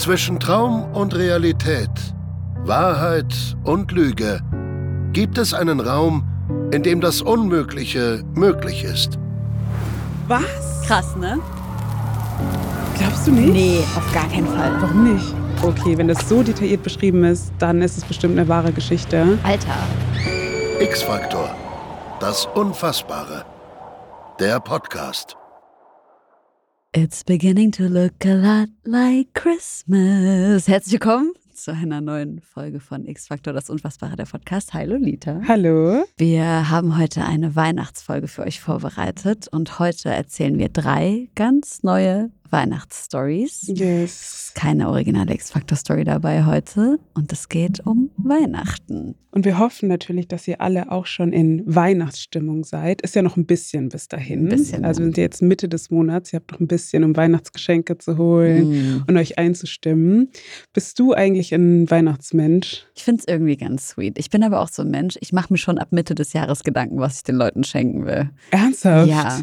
Zwischen Traum und Realität, Wahrheit und Lüge gibt es einen Raum, in dem das Unmögliche möglich ist. Was? Krass, ne? Glaubst du nicht? Nee, auf gar keinen Fall. Warum nicht? Okay, wenn das so detailliert beschrieben ist, dann ist es bestimmt eine wahre Geschichte. Alter. X-Faktor. Das Unfassbare. Der Podcast. It's beginning to look a lot like Christmas. Herzlich willkommen zu einer neuen Folge von X-Factor, das Unfassbare der Podcast. Hi Lolita. Hallo? Wir haben heute eine Weihnachtsfolge für euch vorbereitet und heute erzählen wir drei ganz neue Weihnachtsstories. Yes. Keine originale X-Factor-Story dabei heute und es geht um Weihnachten. Und wir hoffen natürlich, dass ihr alle auch schon in Weihnachtsstimmung seid. Ist ja noch ein bisschen bis dahin. Ein bisschen, also sind jetzt Mitte des Monats. Ihr habt noch ein bisschen, um Weihnachtsgeschenke zu holen Mm. und euch einzustimmen. Bist du eigentlich ein Weihnachtsmensch? Ich finde es irgendwie ganz sweet. Ich bin aber auch so ein Mensch, ich mache mir schon ab Mitte des Jahres Gedanken, was ich den Leuten schenken will. Ernsthaft? Ja.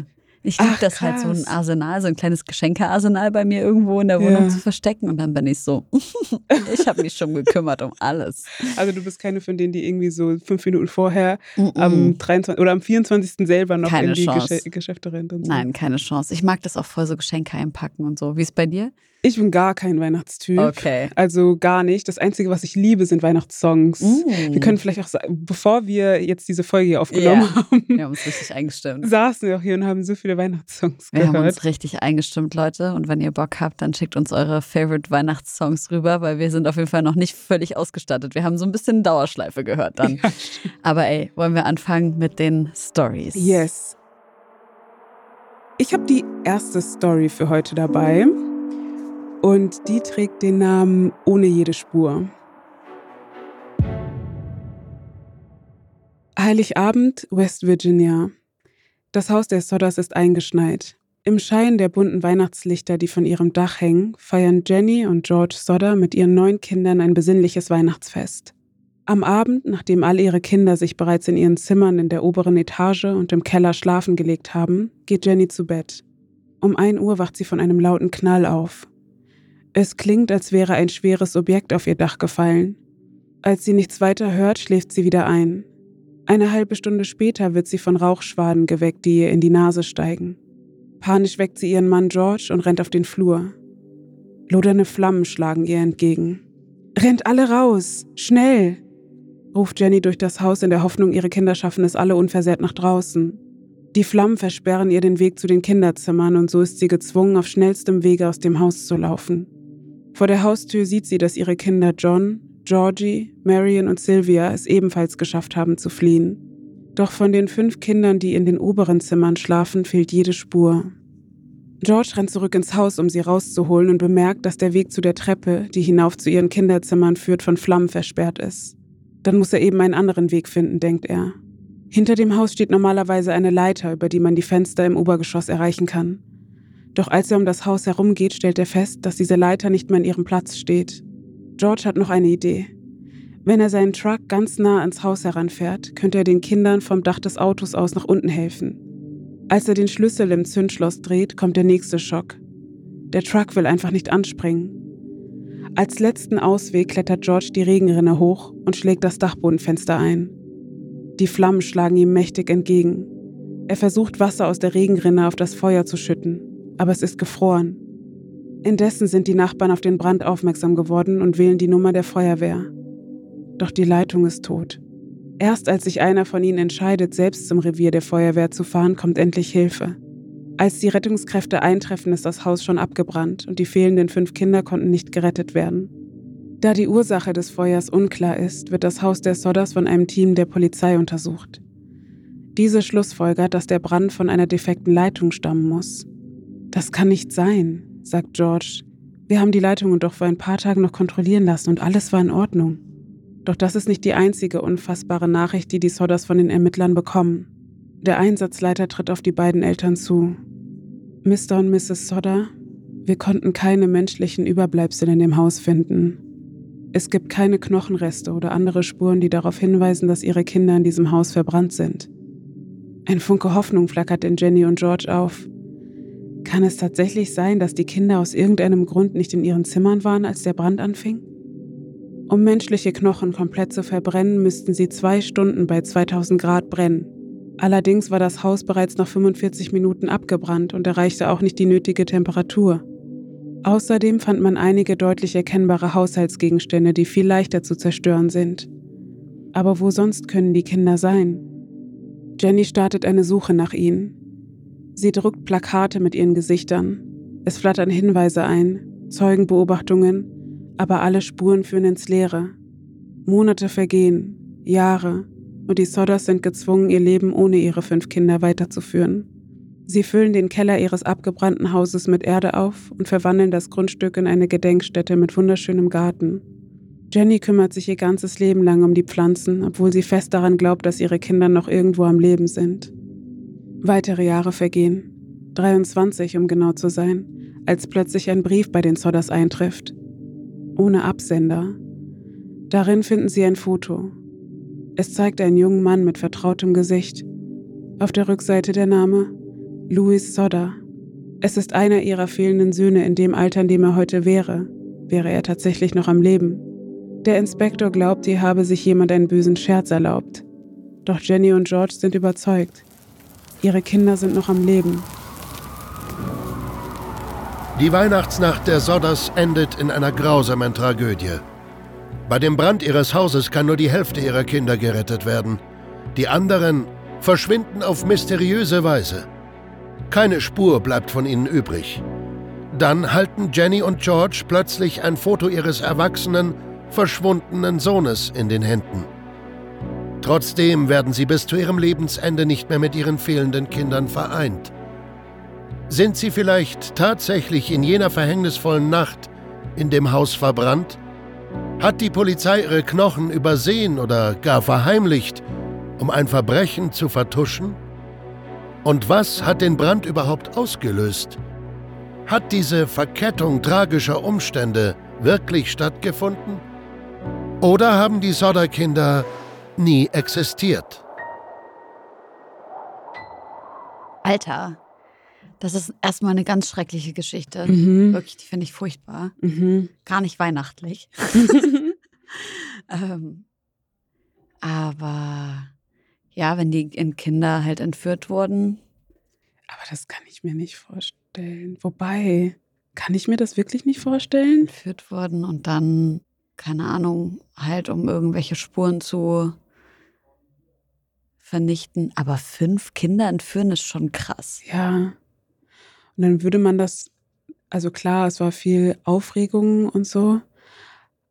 Ich liebe das halt so ein. Arsenal, so ein kleines Geschenkearsenal bei mir irgendwo in der Wohnung Ja. zu verstecken. Und dann bin ich so, ich habe mich schon gekümmert um alles. Also du bist keine von denen, die irgendwie so fünf Minuten vorher Mm-mm. am 23. oder am 24. selber noch Keine in die Chance. Gesche Geschäfte rennt und so. Nein, keine Chance. Ich mag das auch voll so Geschenke einpacken und so. Wie ist bei dir? Ich bin gar kein Weihnachtstyp. Okay. Also gar nicht. Das Einzige, was ich liebe, sind Weihnachtssongs. Mm. Wir können vielleicht auch sagen, bevor wir jetzt diese Folge hier aufgenommen Ja. haben, Wir haben uns richtig eingestimmt. saßen wir auch hier und haben so viele Weihnachtssongs Wir haben gehört. uns richtig eingestimmt, Leute. Und wenn ihr Bock habt, dann schickt uns eure Favorite Weihnachtssongs rüber, weil wir sind auf jeden Fall noch nicht völlig ausgestattet. Wir haben so ein bisschen Dauerschleife gehört dann. Ja. Aber ey, wollen wir anfangen mit den Stories? yes. Ich habe die erste Story für heute dabei und die trägt den Namen Ohne jede Spur. Heiligabend, West Virginia. Das Haus der Sodders ist eingeschneit. Im Schein der bunten Weihnachtslichter, die von ihrem Dach hängen, feiern Jenny und George Sodder mit ihren neun Kindern ein besinnliches Weihnachtsfest. Am Abend, nachdem alle ihre Kinder sich bereits in ihren Zimmern in der oberen Etage und im Keller schlafen gelegt haben, geht Jenny zu Bett. Um 1 Uhr wacht sie von einem lauten Knall auf. Es klingt, als wäre ein schweres Objekt auf ihr Dach gefallen. Als sie nichts weiter hört, schläft sie wieder ein. Eine halbe Stunde später wird sie von Rauchschwaden geweckt, die ihr in die Nase steigen. Panisch weckt sie ihren Mann George und rennt auf den Flur. Lodernde Flammen schlagen ihr entgegen. Rennt alle raus! Schnell! ruft Jenny durch das Haus in der Hoffnung, ihre Kinder schaffen es alle unversehrt nach draußen. Die Flammen versperren ihr den Weg zu den Kinderzimmern und so ist sie gezwungen, auf schnellstem Wege aus dem Haus zu laufen. Vor der Haustür sieht sie, dass ihre Kinder John, Georgie, Marion und Sylvia es ebenfalls geschafft haben zu fliehen. Doch von den fünf Kindern, die in den oberen Zimmern schlafen, fehlt jede Spur. George rennt zurück ins Haus, um sie rauszuholen und bemerkt, dass der Weg zu der Treppe, die hinauf zu ihren Kinderzimmern führt, von Flammen versperrt ist. Dann muss er eben einen anderen Weg finden, denkt er. Hinter dem Haus steht normalerweise eine Leiter, über die man die Fenster im Obergeschoss erreichen kann. Doch als er um das Haus herumgeht, stellt er fest, dass diese Leiter nicht mehr an ihrem Platz steht. George hat noch eine Idee. Wenn er seinen Truck ganz nah ans Haus heranfährt, könnte er den Kindern vom Dach des Autos aus nach unten helfen. Als er den Schlüssel im Zündschloss dreht, kommt der nächste Schock. Der Truck will einfach nicht anspringen. Als letzten Ausweg klettert George die Regenrinne hoch und schlägt das Dachbodenfenster ein. Die Flammen schlagen ihm mächtig entgegen. Er versucht Wasser aus der Regenrinne auf das Feuer zu schütten, aber es ist gefroren. Indessen sind die Nachbarn auf den Brand aufmerksam geworden und wählen die Nummer der Feuerwehr. Doch die Leitung ist tot. Erst als sich einer von ihnen entscheidet, selbst zum Revier der Feuerwehr zu fahren, kommt endlich Hilfe. Als die Rettungskräfte eintreffen, ist das Haus schon abgebrannt und die fehlenden fünf Kinder konnten nicht gerettet werden. Da die Ursache des Feuers unklar ist, wird das Haus der Sodders von einem Team der Polizei untersucht. Diese schlussfolgert, dass der Brand von einer defekten Leitung stammen muss. Das kann nicht sein, sagt George. Wir haben die Leitungen doch vor ein paar Tagen noch kontrollieren lassen und alles war in Ordnung. Doch das ist nicht die einzige unfassbare Nachricht, die die Sodders von den Ermittlern bekommen. Der Einsatzleiter tritt auf die beiden Eltern zu. Mr. und Mrs. Sodder, wir konnten keine menschlichen Überbleibsel in dem Haus finden. Es gibt keine Knochenreste oder andere Spuren, die darauf hinweisen, dass ihre Kinder in diesem Haus verbrannt sind. Ein Funke Hoffnung flackert in Jenny und George auf. Kann es tatsächlich sein, dass die Kinder aus irgendeinem Grund nicht in ihren Zimmern waren, als der Brand anfing? Um menschliche Knochen komplett zu verbrennen, müssten sie zwei Stunden bei 2000 Grad brennen. Allerdings war das Haus bereits nach 45 Minuten abgebrannt und erreichte auch nicht die nötige Temperatur. Außerdem fand man einige deutlich erkennbare Haushaltsgegenstände, die viel leichter zu zerstören sind. Aber wo sonst können die Kinder sein? Jenny startet eine Suche nach ihnen. Sie druckt Plakate mit ihren Gesichtern. Es flattern Hinweise ein, Zeugenbeobachtungen, aber alle Spuren führen ins Leere. Monate vergehen, Jahre, und die Sodders sind gezwungen, ihr Leben ohne ihre fünf Kinder weiterzuführen. Sie füllen den Keller ihres abgebrannten Hauses mit Erde auf und verwandeln das Grundstück in eine Gedenkstätte mit wunderschönem Garten. Jenny kümmert sich ihr ganzes Leben lang um die Pflanzen, obwohl sie fest daran glaubt, dass ihre Kinder noch irgendwo am Leben sind. Weitere Jahre vergehen, 23 um genau zu sein, als plötzlich ein Brief bei den Sodders eintrifft. Ohne Absender. Darin finden sie ein Foto. Es zeigt einen jungen Mann mit vertrautem Gesicht. Auf der Rückseite der Name Louis Sodder. Es ist einer ihrer fehlenden Söhne in dem Alter, in dem er heute wäre, wäre er tatsächlich noch am Leben. Der Inspektor glaubt, hier habe sich jemand einen bösen Scherz erlaubt. Doch Jenny und George sind überzeugt. Ihre Kinder sind noch am Leben. Die Weihnachtsnacht der Sodders endet in einer grausamen Tragödie. Bei dem Brand ihres Hauses kann nur die Hälfte ihrer Kinder gerettet werden. Die anderen verschwinden auf mysteriöse Weise. Keine Spur bleibt von ihnen übrig. Dann halten Jenny und George plötzlich ein Foto ihres erwachsenen, verschwundenen Sohnes in den Händen. Trotzdem werden sie bis zu ihrem Lebensende nicht mehr mit ihren fehlenden Kindern vereint. Sind sie vielleicht tatsächlich in jener verhängnisvollen Nacht in dem Haus verbrannt? Hat die Polizei ihre Knochen übersehen oder gar verheimlicht, um ein Verbrechen zu vertuschen? Und was hat den Brand überhaupt ausgelöst? Hat diese Verkettung tragischer Umstände wirklich stattgefunden? Oder haben die Sodder-Kinder nie existiert? Alter, das ist erstmal eine ganz schreckliche Geschichte. Mhm. Wirklich, die finde ich furchtbar. Mhm. Gar nicht weihnachtlich. ähm, aber ja, wenn die Kinder halt entführt wurden. Aber das kann ich mir nicht vorstellen. Wobei, kann ich mir das wirklich nicht vorstellen? Entführt wurden und dann, keine Ahnung, halt um irgendwelche Spuren zu vernichten. Aber fünf Kinder entführen ist schon krass. Ja. Und dann würde man das, also klar, es war viel Aufregung und so,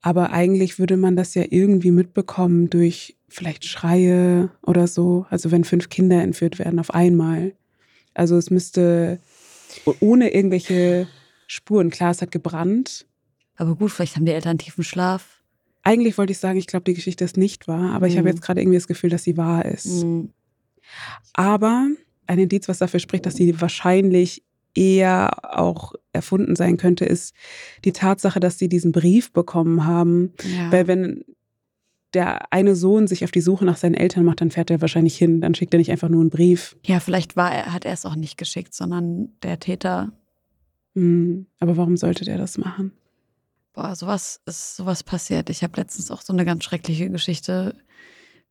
aber eigentlich würde man das ja irgendwie mitbekommen durch vielleicht Schreie oder so. Also wenn fünf Kinder entführt werden auf einmal. Also es müsste ohne irgendwelche Spuren, klar, es hat gebrannt. Aber gut, vielleicht haben die Eltern tiefen Schlaf. Eigentlich wollte ich sagen, ich glaube, die Geschichte ist nicht wahr, aber ich habe Mhm. jetzt gerade irgendwie das Gefühl, dass sie wahr ist. Mhm. Aber ein Indiz, was dafür spricht, dass sie wahrscheinlich eher auch erfunden sein könnte, ist die Tatsache, dass sie diesen Brief bekommen haben. Ja. Weil wenn der eine Sohn sich auf die Suche nach seinen Eltern macht, dann fährt er wahrscheinlich hin. Dann schickt er nicht einfach nur einen Brief. ja, vielleicht war er, hat er es auch nicht geschickt, sondern der Täter. Hm, Aber warum sollte der das machen? Boah, sowas ist sowas passiert. Ich habe letztens auch so eine ganz schreckliche Geschichte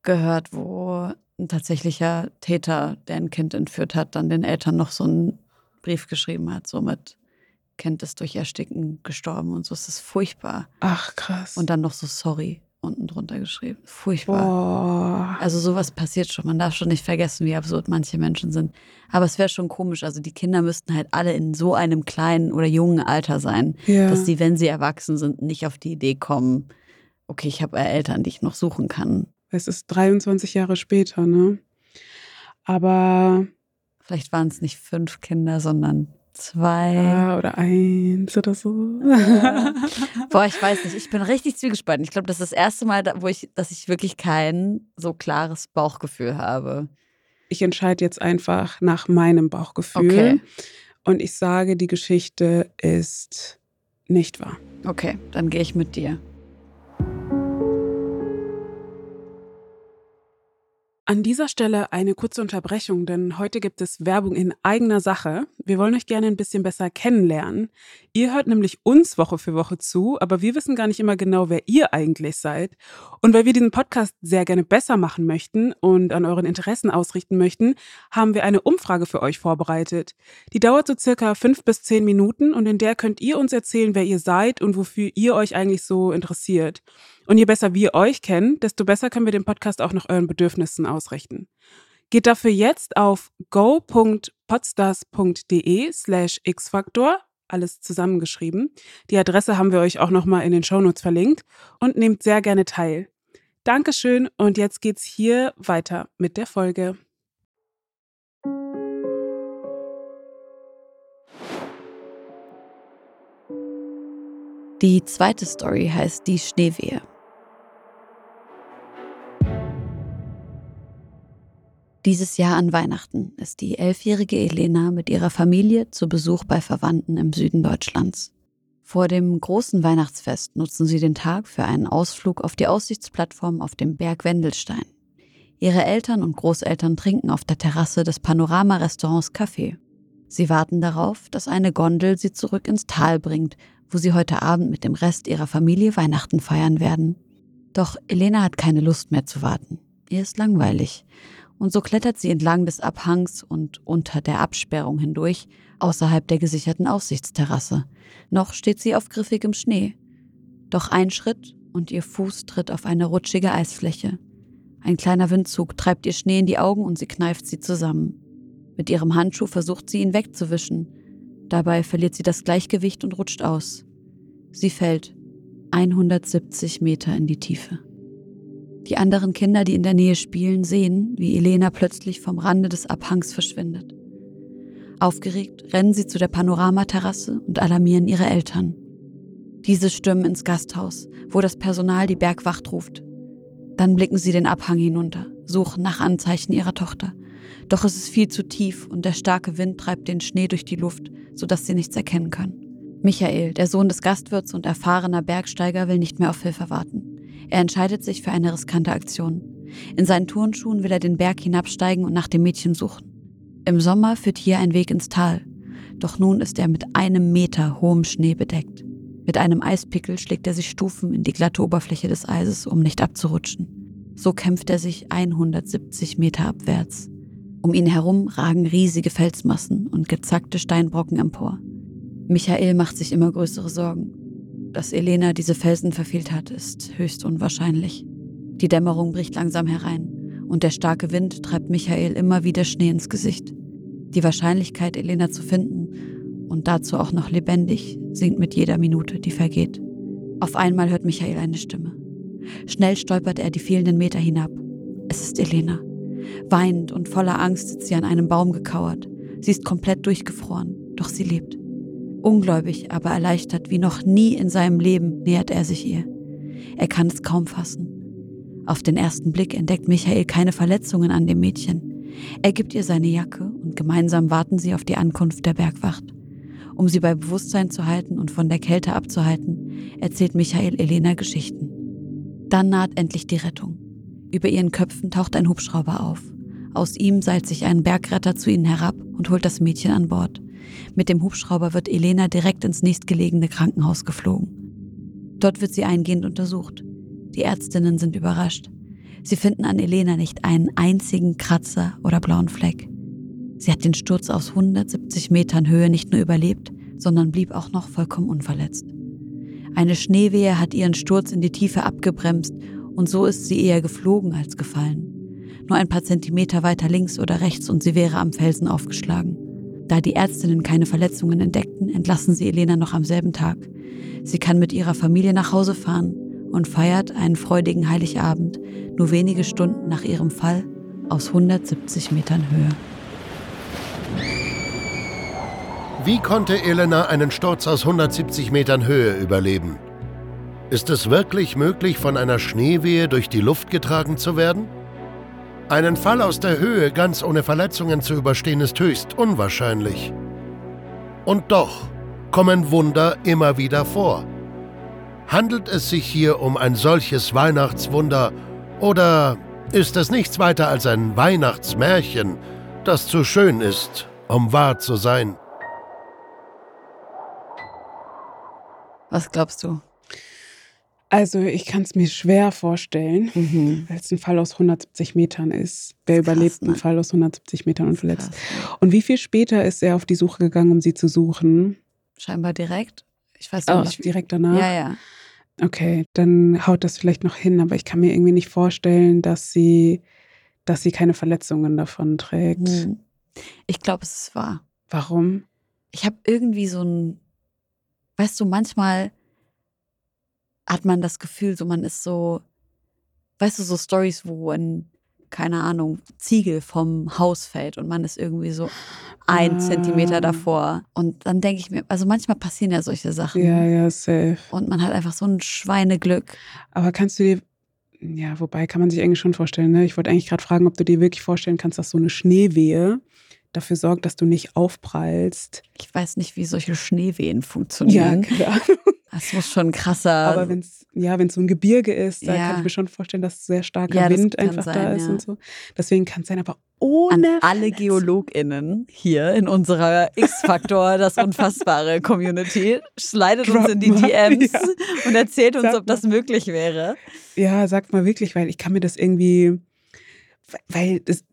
gehört, wo ein tatsächlicher Täter, der ein Kind entführt hat, dann den Eltern noch so einen Brief geschrieben hat, so mit Kind ist durch Ersticken gestorben und so. Es ist furchtbar. Ach, krass. Und dann noch so sorry unten drunter geschrieben. Furchtbar. Boah. Also sowas passiert schon. Man darf schon nicht vergessen, wie absurd manche Menschen sind. Aber es wäre schon komisch. Also die Kinder müssten halt alle in so einem kleinen oder jungen Alter sein, ja. dass die, wenn sie erwachsen sind, nicht auf die Idee kommen, okay, ich habe Eltern, die ich noch suchen kann. es ist 23 Jahre später, ne? Aber Vielleicht waren es nicht fünf Kinder, sondern zwei. ja, oder eins oder so. Boah, ich weiß nicht. Ich bin richtig zwiegespalten. Ich glaube, das ist das erste Mal, wo ich, dass ich wirklich kein so klares Bauchgefühl habe. Ich entscheide jetzt einfach nach meinem Bauchgefühl. Okay. Und ich sage, die Geschichte ist nicht wahr. Okay, dann gehe ich mit dir. An dieser Stelle eine kurze Unterbrechung, denn heute gibt es Werbung in eigener Sache. Wir wollen euch gerne ein bisschen besser kennenlernen. Ihr hört nämlich uns Woche für Woche zu, aber wir wissen gar nicht immer genau, wer ihr eigentlich seid. Und weil wir diesen Podcast sehr gerne besser machen möchten und an euren Interessen ausrichten möchten, haben wir eine Umfrage für euch vorbereitet. Die dauert so circa fünf bis zehn Minuten und in der könnt ihr uns erzählen, wer ihr seid und wofür ihr euch eigentlich so interessiert. Und je besser wir euch kennen, desto besser können wir den Podcast auch nach euren Bedürfnissen ausrichten. Geht dafür jetzt auf go.podstars.de slash xfaktor, alles zusammengeschrieben. Die Adresse haben wir euch auch nochmal in den Shownotes verlinkt und nehmt sehr gerne teil. Dankeschön und jetzt geht's hier weiter mit der Folge. Die zweite Story heißt Die Schneewehe. Dieses Jahr an Weihnachten ist die elfjährige Elena mit ihrer Familie zu Besuch bei Verwandten im Süden Deutschlands. Vor dem großen Weihnachtsfest nutzen sie den Tag für einen Ausflug auf die Aussichtsplattform auf dem Berg Wendelstein. Ihre Eltern und Großeltern trinken auf der Terrasse des Panorama-Restaurants Kaffee. Sie warten darauf, dass eine Gondel sie zurück ins Tal bringt, wo sie heute Abend mit dem Rest ihrer Familie Weihnachten feiern werden. Doch Elena hat keine Lust mehr zu warten. Ihr ist langweilig und so klettert sie entlang des Abhangs und unter der Absperrung hindurch, außerhalb der gesicherten Aussichtsterrasse. Noch steht sie auf griffigem Schnee. Doch ein Schritt und ihr Fuß tritt auf eine rutschige Eisfläche. Ein kleiner Windzug treibt ihr Schnee in die Augen und sie kneift sie zusammen. Mit ihrem Handschuh versucht sie ihn wegzuwischen. Dabei verliert sie das Gleichgewicht und rutscht aus. Sie fällt 170 Meter in die Tiefe. Die anderen Kinder, die in der Nähe spielen, sehen, wie Elena plötzlich vom Rande des Abhangs verschwindet. Aufgeregt rennen sie zu der Panoramaterrasse und alarmieren ihre Eltern. Diese stürmen ins Gasthaus, wo das Personal die Bergwacht ruft. Dann blicken sie den Abhang hinunter, suchen nach Anzeichen ihrer Tochter. Doch es ist viel zu tief und der starke Wind treibt den Schnee durch die Luft, sodass sie nichts erkennen können. Michael, der Sohn des Gastwirts und erfahrener Bergsteiger, will nicht mehr auf Hilfe warten. Er entscheidet sich für eine riskante Aktion. In seinen Turnschuhen will er den Berg hinabsteigen und nach dem Mädchen suchen. Im Sommer führt hier ein Weg ins Tal. Doch nun ist er mit einem Meter hohem Schnee bedeckt. Mit einem Eispickel schlägt er sich Stufen in die glatte Oberfläche des Eises, um nicht abzurutschen. So kämpft er sich 170 Meter abwärts. Um ihn herum ragen riesige Felsmassen und gezackte Steinbrocken empor. Michael macht sich immer größere Sorgen. Dass Elena diese Felsen verfehlt hat, ist höchst unwahrscheinlich. Die Dämmerung bricht langsam herein und der starke Wind treibt Michael immer wieder Schnee ins Gesicht. Die Wahrscheinlichkeit, Elena zu finden und dazu auch noch lebendig, sinkt mit jeder Minute, die vergeht. Auf einmal hört Michael eine Stimme. Schnell stolpert er die fehlenden Meter hinab. Es ist Elena. Weinend und voller Angst sitzt sie an einem Baum gekauert. Sie ist komplett durchgefroren, doch sie lebt. Ungläubig, aber erleichtert wie noch nie in seinem Leben nähert er sich ihr. Er kann es kaum fassen. Auf den ersten Blick entdeckt Michael keine Verletzungen an dem Mädchen. Er gibt ihr seine Jacke und gemeinsam warten sie auf die Ankunft der Bergwacht. Um sie bei Bewusstsein zu halten und von der Kälte abzuhalten, erzählt Michael Elena Geschichten. Dann naht endlich die Rettung. Über ihren Köpfen taucht ein Hubschrauber auf. Aus ihm seilt sich ein Bergretter zu ihnen herab und holt das Mädchen an Bord. Mit dem Hubschrauber wird Elena direkt ins nächstgelegene Krankenhaus geflogen. Dort wird sie eingehend untersucht. Die Ärztinnen sind überrascht. Sie finden an Elena nicht einen einzigen Kratzer oder blauen Fleck. Sie hat den Sturz aus 170 Metern Höhe nicht nur überlebt, sondern blieb auch noch vollkommen unverletzt. Eine Schneewehe hat ihren Sturz in die Tiefe abgebremst und so ist sie eher geflogen als gefallen. Nur ein paar Zentimeter weiter links oder rechts und sie wäre am Felsen aufgeschlagen. Da die Ärztinnen keine Verletzungen entdeckten, entlassen sie Elena noch am selben Tag. Sie kann mit ihrer Familie nach Hause fahren und feiert einen freudigen Heiligabend, nur wenige Stunden nach ihrem Fall aus 170 Metern Höhe. Wie konnte Elena einen Sturz aus 170 Metern Höhe überleben? Ist es wirklich möglich, von einer Schneewehe durch die Luft getragen zu werden? Einen Fall aus der Höhe ganz ohne Verletzungen zu überstehen ist höchst unwahrscheinlich. Und doch kommen Wunder immer wieder vor. Handelt es sich hier um ein solches Weihnachtswunder oder ist es nichts weiter als ein Weihnachtsmärchen, das zu schön ist, um wahr zu sein. Was glaubst du? Also ich kann es mir schwer vorstellen, Mhm. weil es ein Fall aus 170 Metern ist. Wer Krass, überlebt ne? einen Fall aus 170 Metern unverletzt? Krass. Und wie viel später ist er auf die Suche gegangen, um sie zu suchen? Scheinbar direkt. Ich weiß Oh, nicht. direkt danach? Ja, ja. Okay, dann haut das vielleicht noch hin, aber ich kann mir irgendwie nicht vorstellen, dass sie, dass sie keine Verletzungen davon trägt. Hm. Ich glaube, es ist wahr. Warum? Ich habe irgendwie so ein, weißt du, manchmal hat man das Gefühl, so man ist so, weißt du, so Stories, wo ein, keine Ahnung, Ziegel vom Haus fällt und man ist irgendwie so ein Ah. Zentimeter davor. Und dann denke ich mir, also manchmal passieren ja solche Sachen. Ja, ja, safe. Und man hat einfach so ein Schweineglück. Aber kannst du dir, ja, wobei kann man sich eigentlich schon vorstellen, ne? Ich wollte eigentlich gerade fragen, ob du dir wirklich vorstellen kannst, dass so eine Schneewehe dafür sorgt, dass du nicht aufprallst. Ich weiß nicht, wie solche Schneewehen funktionieren. keine Ahnung. Das muss schon krasser. Aber wenn es ja, wenn es so ein Gebirge ist, da Ja. kann ich mir schon vorstellen, dass sehr starker Ja, Wind einfach da sein, ist ja. und so. Deswegen kann es sein, aber an ohne alle Verletzung. GeologInnen hier in unserer X-Faktor, das unfassbare Community, slidet uns in die mal, DMs und erzählt uns, Sag ob das möglich wäre. Ja, sagt mal wirklich, weil ich kann mir das irgendwie, weil das,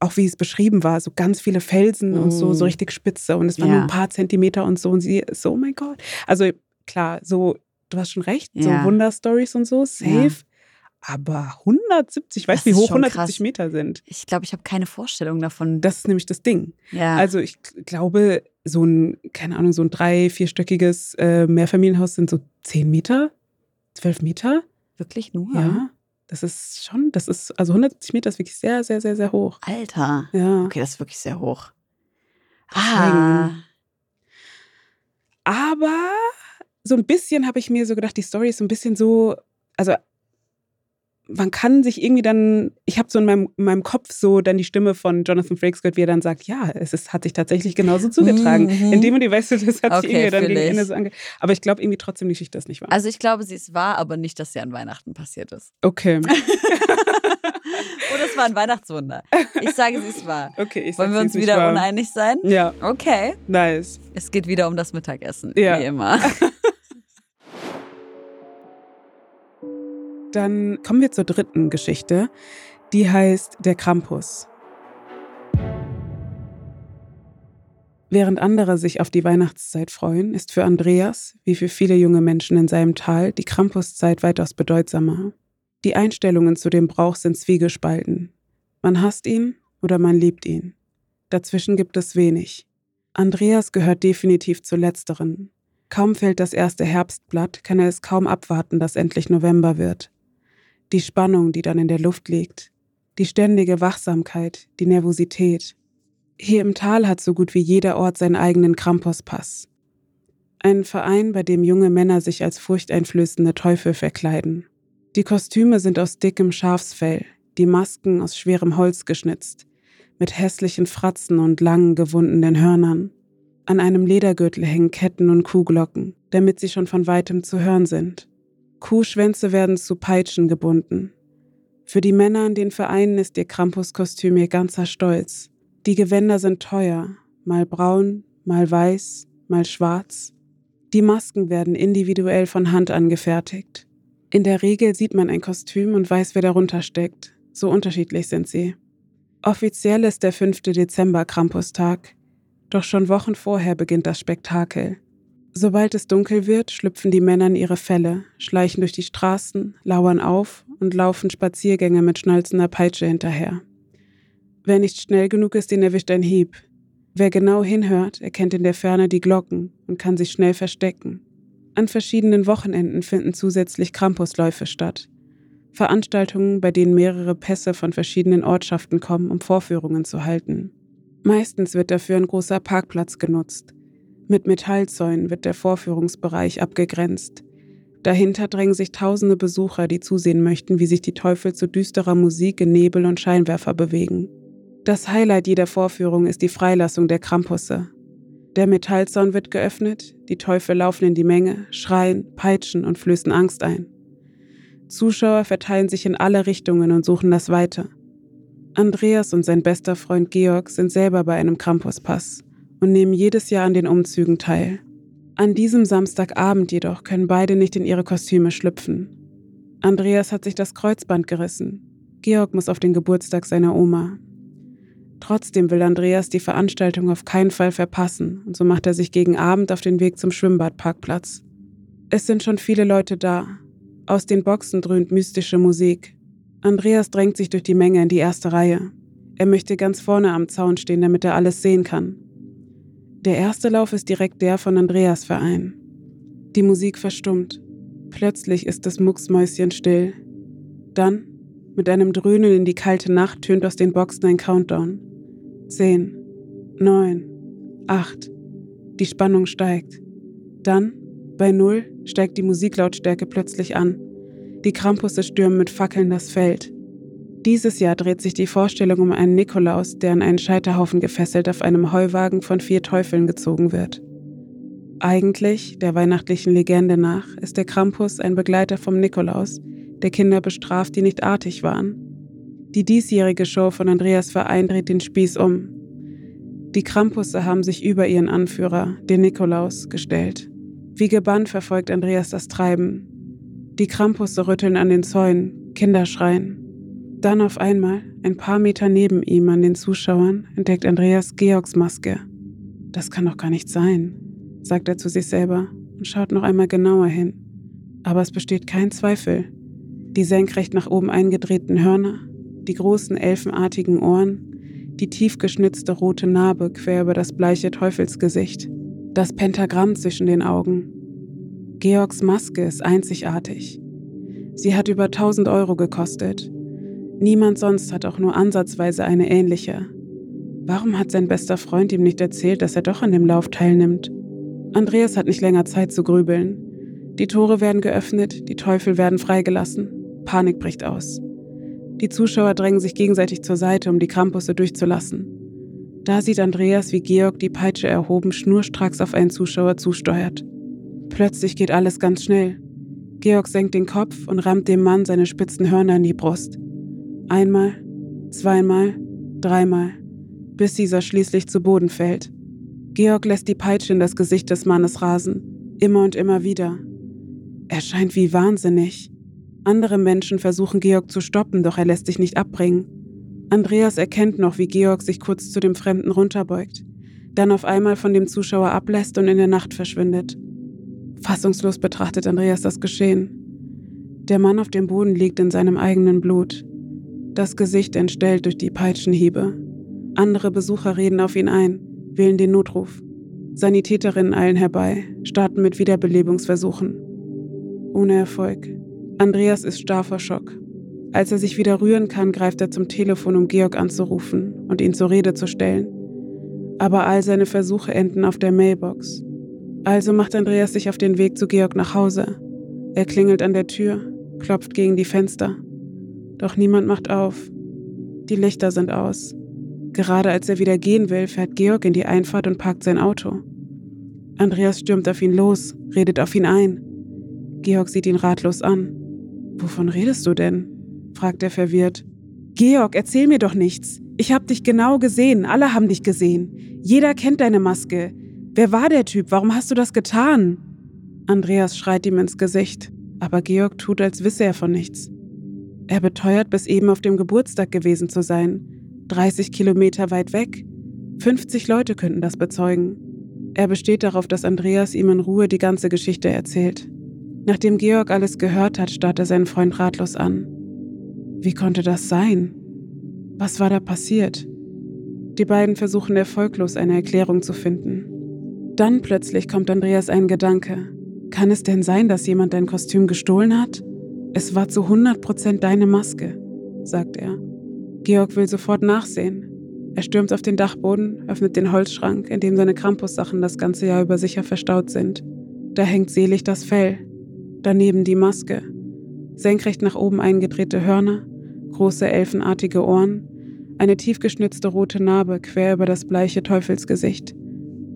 auch wie es beschrieben war, so ganz viele Felsen und so, so Mm. richtig spitze und es waren nur ein paar Zentimeter und so und sie so, oh mein Gott. Also klar, so, du hast schon recht, so Ja. Wunderstories und so, safe. Aber 170, ich weiß, Das wie hoch schon 170 krass. Meter sind. Ich glaube, ich habe keine Vorstellung davon. Das ist nämlich das Ding. ja. Also ich glaube, so ein, keine Ahnung, so ein drei-, vierstöckiges äh, Mehrfamilienhaus sind so 10 Meter, 12 Meter. wirklich nur? Ja. Das ist schon, das ist, also 170 Meter ist wirklich sehr, sehr, sehr, sehr hoch. Alter. Ja. Okay, das ist wirklich sehr hoch. Deswegen. Ah. Aber so ein bisschen habe ich mir so gedacht, die Story ist so ein bisschen so, also man kann sich irgendwie dann, ich habe so in meinem, in meinem Kopf so dann die Stimme von Jonathan Frakes gehört, wie er dann sagt, ja, es ist, hat sich tatsächlich genauso zugetragen. Mhm. In dem und die weißt du, das hat Okay, sich irgendwie dann gegen. Ende so ange... Aber ich glaube irgendwie trotzdem, die Geschichte ist nicht wahr. Also ich glaube, sie ist wahr, aber nicht, dass sie an Weihnachten passiert ist. Okay. Oder es war ein Weihnachtswunder. Ich sage, sie ist wahr. Okay, ich Wollen sag's wir uns wieder wahr. uneinig sein? Ja, Okay. nice. Es geht wieder um das Mittagessen, Ja. wie immer. Dann kommen wir zur dritten Geschichte. Die heißt Der Krampus. Während andere sich auf die Weihnachtszeit freuen, ist für Andreas, wie für viele junge Menschen in seinem Tal, die Krampuszeit weitaus bedeutsamer. Die Einstellungen zu dem Brauch sind zwiegespalten. Man hasst ihn oder man liebt ihn. Dazwischen gibt es wenig. Andreas gehört definitiv zu letzteren. Kaum fällt das erste Herbstblatt, kann er es kaum abwarten, dass endlich November wird. Die Spannung, die dann in der Luft liegt, die ständige Wachsamkeit, die Nervosität. Hier im Tal hat so gut wie jeder Ort seinen eigenen Krampuspass. Einen Verein, bei dem junge Männer sich als furchteinflößende Teufel verkleiden. Die Kostüme sind aus dickem Schafsfell, die Masken aus schwerem Holz geschnitzt, mit hässlichen Fratzen und langen gewundenen Hörnern. An einem Ledergürtel hängen Ketten und Kuhglocken, damit sie schon von weitem zu hören sind. Kuhschwänze werden zu Peitschen gebunden. Für die Männer in den Vereinen ist ihr Krampuskostüm ihr ganzer Stolz. Die Gewänder sind teuer, mal braun, mal weiß, mal schwarz. Die Masken werden individuell von Hand angefertigt. In der Regel sieht man ein Kostüm und weiß, wer darunter steckt. So unterschiedlich sind sie. Offiziell ist der 5. Dezember Krampustag, doch schon Wochen vorher beginnt das Spektakel. Sobald es dunkel wird, schlüpfen die Männer in ihre Felle, schleichen durch die Straßen, lauern auf und laufen Spaziergänge mit schnalzender Peitsche hinterher. Wer nicht schnell genug ist, den erwischt ein Hieb. Wer genau hinhört, erkennt in der Ferne die Glocken und kann sich schnell verstecken. An verschiedenen Wochenenden finden zusätzlich Krampusläufe statt. Veranstaltungen, bei denen mehrere Pässe von verschiedenen Ortschaften kommen, um Vorführungen zu halten. Meistens wird dafür ein großer Parkplatz genutzt. Mit Metallzäunen wird der Vorführungsbereich abgegrenzt. Dahinter drängen sich tausende Besucher, die zusehen möchten, wie sich die Teufel zu düsterer Musik in Nebel und Scheinwerfer bewegen. Das Highlight jeder Vorführung ist die Freilassung der Krampusse. Der Metallzaun wird geöffnet, die Teufel laufen in die Menge, schreien, peitschen und flößen Angst ein. Zuschauer verteilen sich in alle Richtungen und suchen das Weite. Andreas und sein bester Freund Georg sind selber bei einem Campuspass und nehmen jedes Jahr an den Umzügen teil. An diesem Samstagabend jedoch können beide nicht in ihre Kostüme schlüpfen. Andreas hat sich das Kreuzband gerissen. Georg muss auf den Geburtstag seiner Oma. Trotzdem will Andreas die Veranstaltung auf keinen Fall verpassen und so macht er sich gegen Abend auf den Weg zum Schwimmbadparkplatz. Es sind schon viele Leute da. Aus den Boxen dröhnt mystische Musik. Andreas drängt sich durch die Menge in die erste Reihe. Er möchte ganz vorne am Zaun stehen, damit er alles sehen kann. Der erste Lauf ist direkt der von Andreas Verein. Die Musik verstummt. Plötzlich ist das Mucksmäuschen still. Dann, mit einem Dröhnen in die kalte Nacht, tönt aus den Boxen ein Countdown. Zehn, neun, acht. Die Spannung steigt. Dann, bei Null, steigt die Musiklautstärke plötzlich an. Die Krampusse stürmen mit Fackeln das Feld. Dieses Jahr dreht sich die Vorstellung um einen Nikolaus, der an einen Scheiterhaufen gefesselt auf einem Heuwagen von vier Teufeln gezogen wird. Eigentlich, der weihnachtlichen Legende nach, ist der Krampus ein Begleiter vom Nikolaus, der Kinder bestraft, die nicht artig waren. Die diesjährige Show von Andreas Verein dreht den Spieß um. Die Krampusse haben sich über ihren Anführer, den Nikolaus, gestellt. Wie gebannt verfolgt Andreas das Treiben. Die Krampusse rütteln an den Zäunen, Kinder schreien. Dann auf einmal, ein paar Meter neben ihm an den Zuschauern, entdeckt Andreas Georgs Maske. Das kann doch gar nicht sein, sagt er zu sich selber und schaut noch einmal genauer hin. Aber es besteht kein Zweifel. Die senkrecht nach oben eingedrehten Hörner, die großen elfenartigen Ohren, die tief geschnitzte rote Narbe quer über das bleiche Teufelsgesicht, das Pentagramm zwischen den Augen. Georgs Maske ist einzigartig. Sie hat über 1000 Euro gekostet. Niemand sonst hat auch nur ansatzweise eine ähnliche. Warum hat sein bester Freund ihm nicht erzählt, dass er doch an dem Lauf teilnimmt? Andreas hat nicht länger Zeit zu grübeln. Die Tore werden geöffnet, die Teufel werden freigelassen. Panik bricht aus. Die Zuschauer drängen sich gegenseitig zur Seite, um die Krampusse durchzulassen. Da sieht Andreas, wie Georg die Peitsche erhoben schnurstracks auf einen Zuschauer zusteuert. Plötzlich geht alles ganz schnell. Georg senkt den Kopf und rammt dem Mann seine spitzen Hörner in die Brust. Einmal, zweimal, dreimal, bis dieser schließlich zu Boden fällt. Georg lässt die Peitsche in das Gesicht des Mannes rasen, immer und immer wieder. Er scheint wie wahnsinnig. Andere Menschen versuchen Georg zu stoppen, doch er lässt sich nicht abbringen. Andreas erkennt noch, wie Georg sich kurz zu dem Fremden runterbeugt, dann auf einmal von dem Zuschauer ablässt und in der Nacht verschwindet. Fassungslos betrachtet Andreas das Geschehen. Der Mann auf dem Boden liegt in seinem eigenen Blut, das Gesicht entstellt durch die Peitschenhiebe. Andere Besucher reden auf ihn ein, wählen den Notruf. Sanitäterinnen eilen herbei, starten mit Wiederbelebungsversuchen. Ohne Erfolg. Andreas ist starr vor Schock. Als er sich wieder rühren kann, greift er zum Telefon, um Georg anzurufen und ihn zur Rede zu stellen. Aber all seine Versuche enden auf der Mailbox. Also macht Andreas sich auf den Weg zu Georg nach Hause. Er klingelt an der Tür, klopft gegen die Fenster. Doch niemand macht auf. Die Lichter sind aus. Gerade als er wieder gehen will, fährt Georg in die Einfahrt und parkt sein Auto. Andreas stürmt auf ihn los, redet auf ihn ein. Georg sieht ihn ratlos an. Wovon redest du denn? fragt er verwirrt. Georg, erzähl mir doch nichts. Ich hab dich genau gesehen, alle haben dich gesehen. Jeder kennt deine Maske. Wer war der Typ? Warum hast du das getan? Andreas schreit ihm ins Gesicht, aber Georg tut, als wisse er von nichts. Er beteuert, bis eben auf dem Geburtstag gewesen zu sein. 30 Kilometer weit weg. 50 Leute könnten das bezeugen. Er besteht darauf, dass Andreas ihm in Ruhe die ganze Geschichte erzählt. Nachdem Georg alles gehört hat, starrt er seinen Freund ratlos an. Wie konnte das sein? Was war da passiert? Die beiden versuchen erfolglos eine Erklärung zu finden. Dann plötzlich kommt Andreas ein Gedanke. Kann es denn sein, dass jemand dein Kostüm gestohlen hat? Es war zu 100% deine Maske, sagt er. Georg will sofort nachsehen. Er stürmt auf den Dachboden, öffnet den Holzschrank, in dem seine Krampussachen das ganze Jahr über sicher verstaut sind. Da hängt selig das Fell, daneben die Maske, senkrecht nach oben eingedrehte Hörner, große elfenartige Ohren, eine tiefgeschnitzte rote Narbe quer über das bleiche Teufelsgesicht,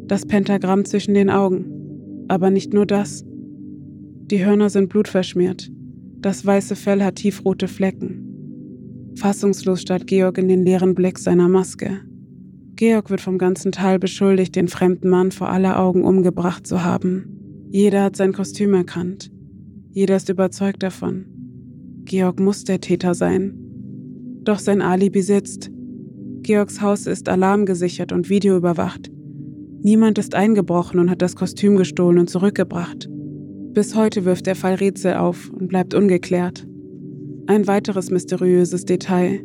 das Pentagramm zwischen den Augen. Aber nicht nur das. Die Hörner sind blutverschmiert. Das weiße Fell hat tiefrote Flecken. Fassungslos starrt Georg in den leeren Blick seiner Maske. Georg wird vom ganzen Tal beschuldigt, den fremden Mann vor aller Augen umgebracht zu haben. Jeder hat sein Kostüm erkannt. Jeder ist überzeugt davon. Georg muss der Täter sein. Doch sein Alibi sitzt. Georgs Haus ist alarmgesichert und videoüberwacht. Niemand ist eingebrochen und hat das Kostüm gestohlen und zurückgebracht. Bis heute wirft der Fall Rätsel auf und bleibt ungeklärt. Ein weiteres mysteriöses Detail.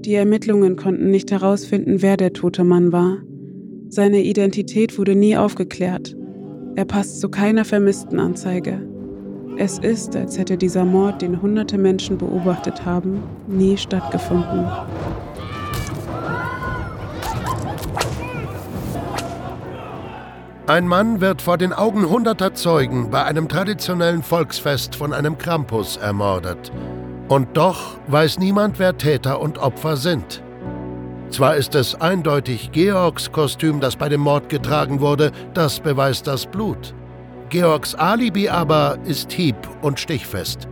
Die Ermittlungen konnten nicht herausfinden, wer der tote Mann war. Seine Identität wurde nie aufgeklärt. Er passt zu keiner Vermisstenanzeige. Es ist, als hätte dieser Mord, den hunderte Menschen beobachtet haben, nie stattgefunden. Ein Mann wird vor den Augen hunderter Zeugen bei einem traditionellen Volksfest von einem Krampus ermordet. Und doch weiß niemand, wer Täter und Opfer sind. Zwar ist es eindeutig Georgs Kostüm, das bei dem Mord getragen wurde, das beweist das Blut. Georgs Alibi aber ist hieb- und stichfest.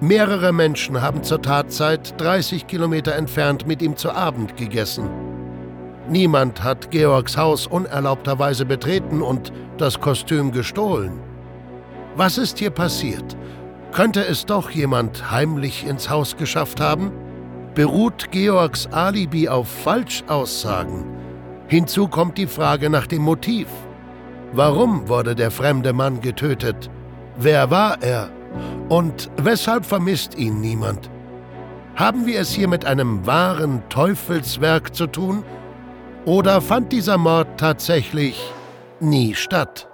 Mehrere Menschen haben zur Tatzeit 30 Kilometer entfernt mit ihm zu Abend gegessen. Niemand hat Georgs Haus unerlaubterweise betreten und das Kostüm gestohlen. Was ist hier passiert? Könnte es doch jemand heimlich ins Haus geschafft haben? Beruht Georgs Alibi auf Falschaussagen? Hinzu kommt die Frage nach dem Motiv. Warum wurde der fremde Mann getötet? Wer war er? Und weshalb vermisst ihn niemand? Haben wir es hier mit einem wahren Teufelswerk zu tun? Oder fand dieser Mord tatsächlich nie statt?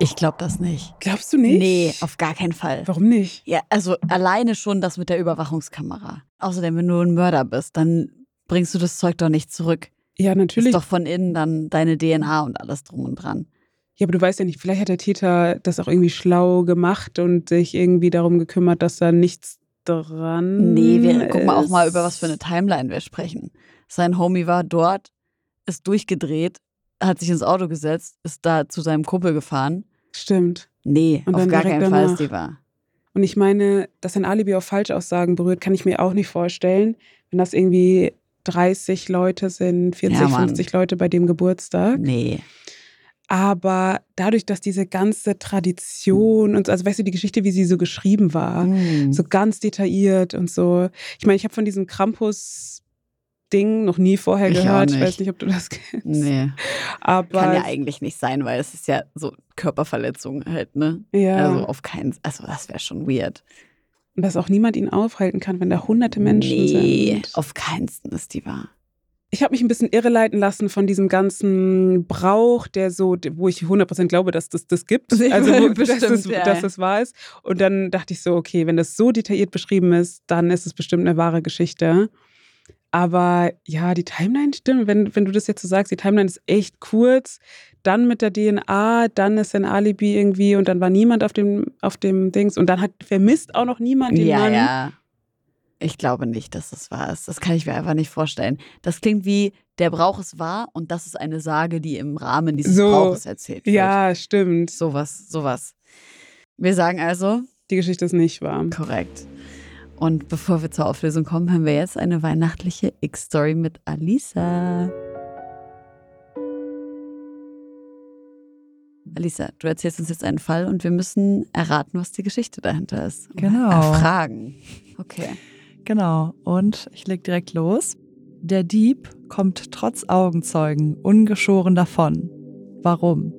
Ich glaube das nicht. Glaubst du nicht? Nee, auf gar keinen Fall. Warum nicht? Ja, also alleine schon das mit der Überwachungskamera. Außerdem, wenn du ein Mörder bist, dann bringst du das Zeug doch nicht zurück. Ja, natürlich. Ist doch von innen dann deine DNA und alles drum und dran. Ja, aber du weißt ja nicht, vielleicht hat der Täter das auch irgendwie schlau gemacht und sich irgendwie darum gekümmert, dass da nichts dran Nee, wir gucken auch mal, über was für eine Timeline wir sprechen. Sein Homie war dort, ist durchgedreht, hat sich ins Auto gesetzt, ist da zu seinem Kumpel gefahren. Stimmt. Nee, Und auf gar keinen Fall danach. ist die wahr. Und ich meine, dass ein Alibi auf Falschaussagen berührt, kann ich mir auch nicht vorstellen. Wenn das irgendwie 30 Leute sind, 40, Ja, Mann. 50 Leute bei dem Geburtstag. Nee. Aber dadurch, dass diese ganze Tradition und so, also weißt du, die Geschichte, wie sie so geschrieben war, Hm. so ganz detailliert und so. Ich meine, ich habe von diesem Krampus-Ding noch nie vorher Ich gehört. Ich weiß nicht, ob du das kennst. Nee. Aber Kann ja eigentlich nicht sein, weil es ist ja so Körperverletzung halt, ne? ja, Also auf keinen, also das wäre schon weird. und dass auch niemand ihn aufhalten kann, wenn da hunderte Menschen nee, sind. auf keinen ist die wahr. Ich habe mich ein bisschen irreleiten lassen von diesem ganzen Brauch, der so, wo ich 100% glaube, dass das das gibt. Also, wo, dass, bestimmt, das, ja. dass das wahr ist. Und dann dachte ich so, okay, wenn das so detailliert beschrieben ist, dann ist es bestimmt eine wahre Geschichte. Aber ja, die Timeline stimmt. Wenn, wenn du das jetzt so sagst, die Timeline ist echt kurz. Dann mit der DNA, dann ist ein Alibi irgendwie und dann war niemand auf dem, auf dem Dings. Und dann hat vermisst auch noch niemand den ja, Mann. ja. Ich glaube nicht, dass das wahr ist. Das kann ich mir einfach nicht vorstellen. Das klingt wie, der Brauch ist wahr und das ist eine Sage, die im Rahmen dieses So. Brauches erzählt wird. Ja, stimmt. Sowas, sowas. Wir sagen also, Die Geschichte ist nicht wahr. korrekt. Und bevor wir zur Auflösung kommen, haben wir jetzt eine weihnachtliche X-Story mit Alisa. Alisa, du erzählst uns jetzt einen Fall und wir müssen erraten, was die Geschichte dahinter ist. Genau. Erfragen. Okay. Genau, und ich leg direkt los. Der Dieb kommt trotz Augenzeugen ungeschoren davon. Warum?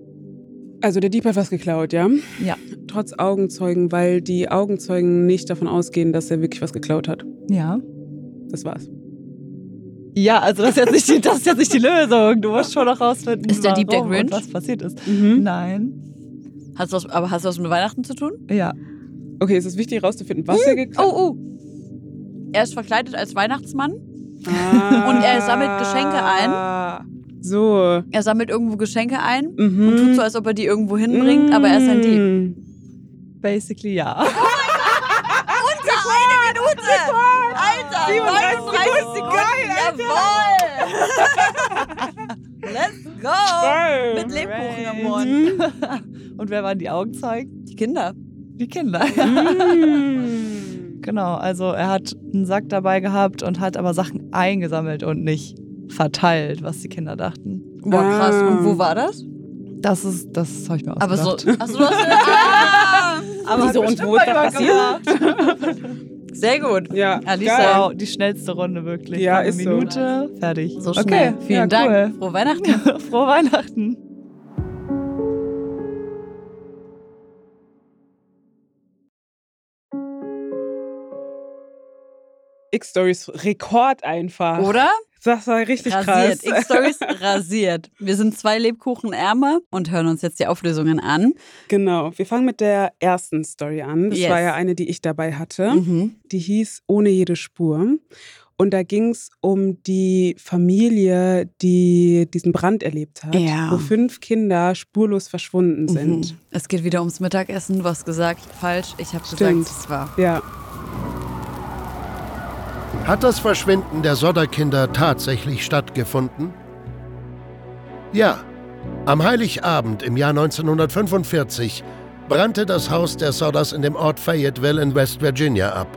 Also der Dieb hat was geklaut, ja? Ja. Trotz Augenzeugen, weil die Augenzeugen nicht davon ausgehen, dass er wirklich was geklaut hat. Ja. Das war's. Ja, also das ist jetzt nicht die, das ist jetzt nicht die Lösung. Du musst schon noch rausfinden, Ist der Dieb der Grinch? was passiert ist. Mhm. Nein. Hast du was, aber hast du was mit Weihnachten zu tun? Ja. Okay, es ist wichtig herauszufinden, was er geklaut Oh, oh. Er ist verkleidet als Weihnachtsmann. Ah. Und er sammelt Geschenke ein. So. Er sammelt irgendwo Geschenke ein Mhm. und tut so, als ob er die irgendwo hinbringt, aber er ist ein Dieb. Mhm. Basically ja. Unter eine Minute! Alter! 37 Sekunden, Jawohl! Let's go! Mit Lebkuchen im Mund. Und wer waren die Augenzeugen? Die Kinder. Die Kinder. Mm. Genau, also er hat einen Sack dabei gehabt und hat aber Sachen eingesammelt und nicht verteilt, was die Kinder dachten. Boah, krass. Ah. Und wo war das? Das ist, das habe ich mir Aber so. Achso, du hast. Ah! Aber Wieso und wo ist das gemacht. Sehr gut. Ja, Alisa. geil. Wow, die schnellste Runde wirklich. Ja, Eine ist so. Minute, fertig. So schnell. Okay, Vielen ja, Dank. Cool. Frohe Weihnachten. Frohe Weihnachten. X-Stories Rekord einfach. Oder? Das war richtig Rasiert. krass. X-Stories rasiert. Wir sind zwei Lebkuchen ärmer und hören uns jetzt die Auflösungen an. Genau. Wir fangen mit der ersten Story an. Das Yes. war ja eine, die ich dabei hatte. Mhm. Die hieß Ohne jede Spur. Und da ging es um die Familie, die diesen Brand erlebt hat, Ja. wo fünf Kinder spurlos verschwunden sind. Mhm. Es geht wieder ums Mittagessen. Du hast gesagt, falsch. Ich habe gesagt, es war. Ja, Hat das Verschwinden der Sodder-Kinder tatsächlich stattgefunden? Ja. Am Heiligabend im Jahr 1945 brannte das Haus der Sodders in dem Ort Fayetteville in West Virginia ab.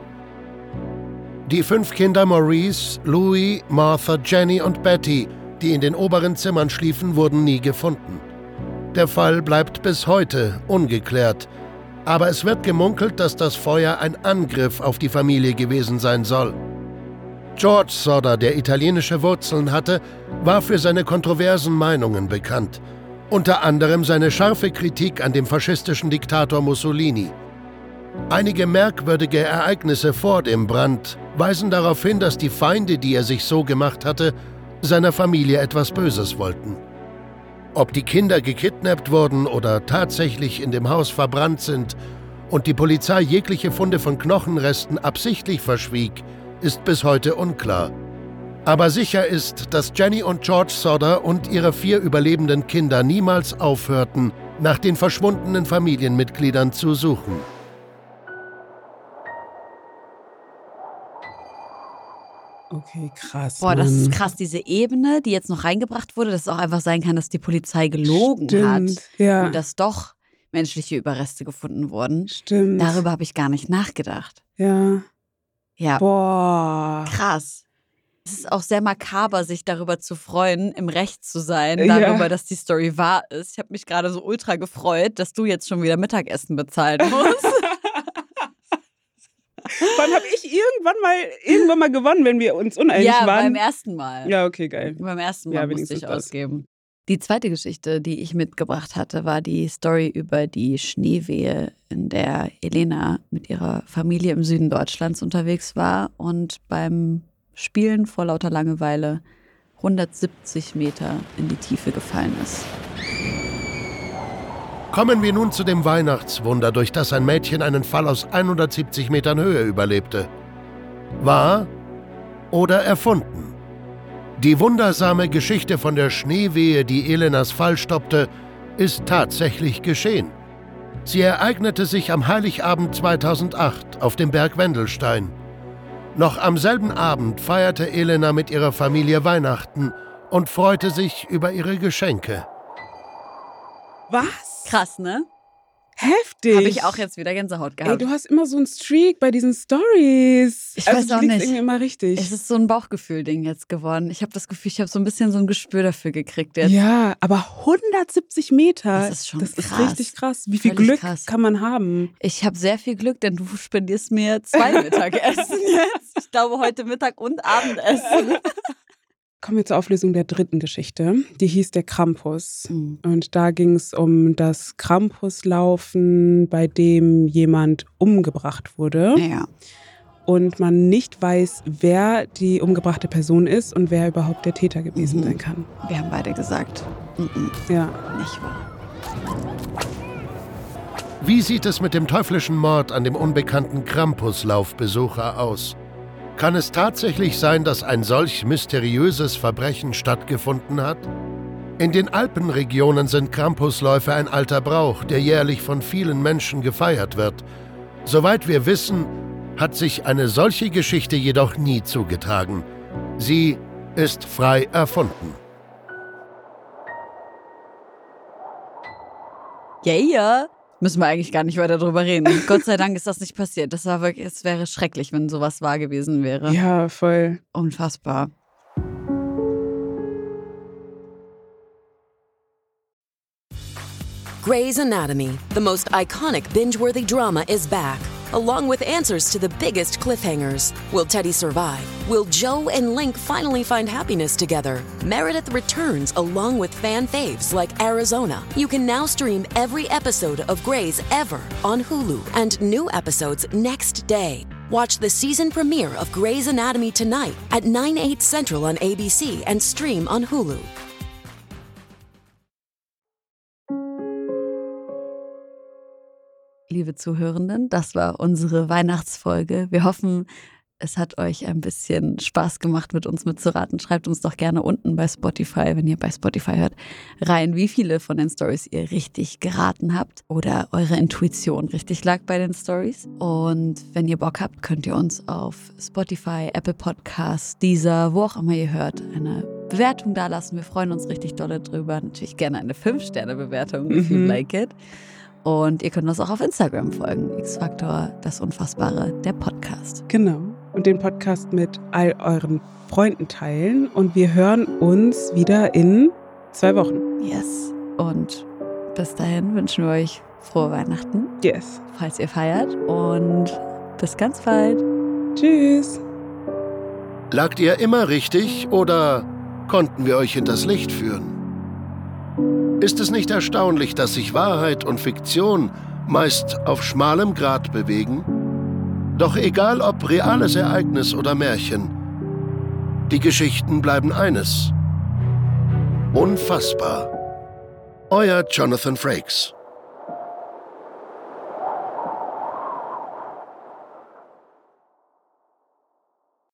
Die fünf Kinder Maurice, Louis, Martha, Jenny und Betty, die in den oberen Zimmern schliefen, wurden nie gefunden. Der Fall bleibt bis heute ungeklärt, aber es wird gemunkelt, dass das Feuer ein Angriff auf die Familie gewesen sein soll. George Sodder, der italienische Wurzeln hatte, war für seine kontroversen Meinungen bekannt. Unter anderem seine scharfe Kritik an dem faschistischen Diktator Mussolini. Einige merkwürdige Ereignisse vor dem Brand weisen darauf hin, dass die Feinde, die er sich so gemacht hatte, seiner Familie etwas Böses wollten. Ob die Kinder gekidnappt wurden oder tatsächlich in dem Haus verbrannt sind und die Polizei jegliche Funde von Knochenresten absichtlich verschwieg, ist bis heute unklar. Aber sicher ist, dass Jenny und George Sodder und ihre vier überlebenden Kinder niemals aufhörten, nach den verschwundenen Familienmitgliedern zu suchen. okay, krass. Boah, das ist Mann. krass. Diese Ebene, die jetzt noch reingebracht wurde, dass es auch einfach sein kann, dass die Polizei gelogen Stimmt, hat ja. und dass doch menschliche Überreste gefunden wurden. Stimmt. Darüber habe ich gar nicht nachgedacht. Ja. Ja, Boah. krass. Es ist auch sehr makaber, sich darüber zu freuen, im Recht zu sein, Ja. darüber, dass die Story wahr ist. Ich habe mich gerade so ultra gefreut, dass du jetzt schon wieder Mittagessen bezahlen musst. Wann habe ich irgendwann mal irgendwann mal gewonnen, wenn wir uns uneinig ja, waren? beim ersten Mal. ja, okay, geil. Beim ersten Mal Ja, musste ich das. ausgeben. Die zweite Geschichte, die ich mitgebracht hatte, war die Story über die Schneewehe, in der Elena mit ihrer Familie im Süden Deutschlands unterwegs war und beim Spielen vor lauter Langeweile 170 Meter in die Tiefe gefallen ist. Kommen wir nun zu dem Weihnachtswunder, durch das ein Mädchen einen Fall aus 170 Metern Höhe überlebte. Wahr oder erfunden? Die wundersame Geschichte von der Schneewehe, die Elenas Fall stoppte, ist tatsächlich geschehen. Sie ereignete sich am Heiligabend 2008 auf dem Berg Wendelstein. Noch am selben Abend feierte Elena mit ihrer Familie Weihnachten und freute sich über ihre Geschenke. Was? Krass, ne? Heftig. Habe ich auch jetzt wieder Gänsehaut Ey, gehabt. du hast immer so einen Streak bei diesen Stories. Ich also, weiß auch nicht. irgendwie immer richtig. es ist so ein Bauchgefühl-Ding jetzt geworden. Ich habe das Gefühl, ich habe so ein bisschen so ein Gespür dafür gekriegt jetzt. ja, aber 170 Meter. Das ist schon Das ist krass. richtig krass. Wie viel Völlig Glück krass. kann man haben? Ich habe sehr viel Glück, denn du spendierst mir zwei Mittagessen jetzt. Ich glaube heute Mittag und Abendessen. Kommen wir zur Auflösung der dritten Geschichte. Die hieß der Krampus. Mhm. Und da ging es um das Krampuslaufen, bei dem jemand umgebracht wurde Ja. und man nicht weiß, wer die umgebrachte Person ist und wer überhaupt der Täter gewesen Mhm. sein kann. Wir haben beide gesagt, mhm, Ja. nicht wahr. Wie sieht es mit dem teuflischen Mord an dem unbekannten Krampuslaufbesucher aus? Kann es tatsächlich sein, dass ein solch mysteriöses Verbrechen stattgefunden hat? In den Alpenregionen sind Krampusläufe ein alter Brauch, der jährlich von vielen Menschen gefeiert wird. Soweit wir wissen, hat sich eine solche Geschichte jedoch nie zugetragen. Sie ist frei erfunden. Yeah. Müssen wir eigentlich gar nicht weiter drüber reden. Gott sei Dank ist das nicht passiert. Das war wirklich, es wäre schrecklich, wenn sowas wahr gewesen wäre. Ja, voll. Unfassbar. Grey's Anatomy, the most iconic binge worthy drama, is back, along with answers to the biggest cliffhangers. Will Teddy survive? Will Joe and Link finally find happiness together? Meredith returns along with fan faves like Arizona. You can now stream every episode of Grey's ever on Hulu and new episodes next day. Watch the season premiere of Grey's Anatomy tonight at 9, 8 central on ABC and stream on Hulu. Liebe Zuhörenden. Das war unsere Weihnachtsfolge. Wir hoffen, es hat euch ein bisschen Spaß gemacht, mit uns mitzuraten. Schreibt uns doch gerne unten bei Spotify, wenn ihr bei Spotify hört, rein, wie viele von den Stories ihr richtig geraten habt oder eure Intuition richtig lag bei den Stories. Und wenn ihr Bock habt, könnt ihr uns auf Spotify, Apple Podcasts, Deezer, wo auch immer ihr hört, eine Bewertung dalassen. Wir freuen uns richtig dolle drüber. Natürlich gerne eine 5-Sterne-Bewertung, if you Mhm. like it. Und ihr könnt uns auch auf Instagram folgen. X-Faktor, das Unfassbare, der Podcast. Genau. Und den Podcast mit all euren Freunden teilen. Und wir hören uns wieder in zwei Wochen. Yes. Und bis dahin wünschen wir euch frohe Weihnachten, Yes. falls ihr feiert. Und bis ganz bald. Tschüss. Lagt ihr immer richtig oder konnten wir euch hinters Licht führen? Ist es nicht erstaunlich, dass sich Wahrheit und Fiktion meist auf schmalem Grat bewegen? Doch egal ob reales Ereignis oder Märchen, die Geschichten bleiben eines. Unfassbar. Euer Jonathan Frakes.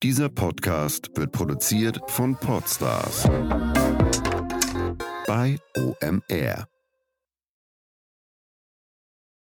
Dieser Podcast wird produziert von Podstars OMR.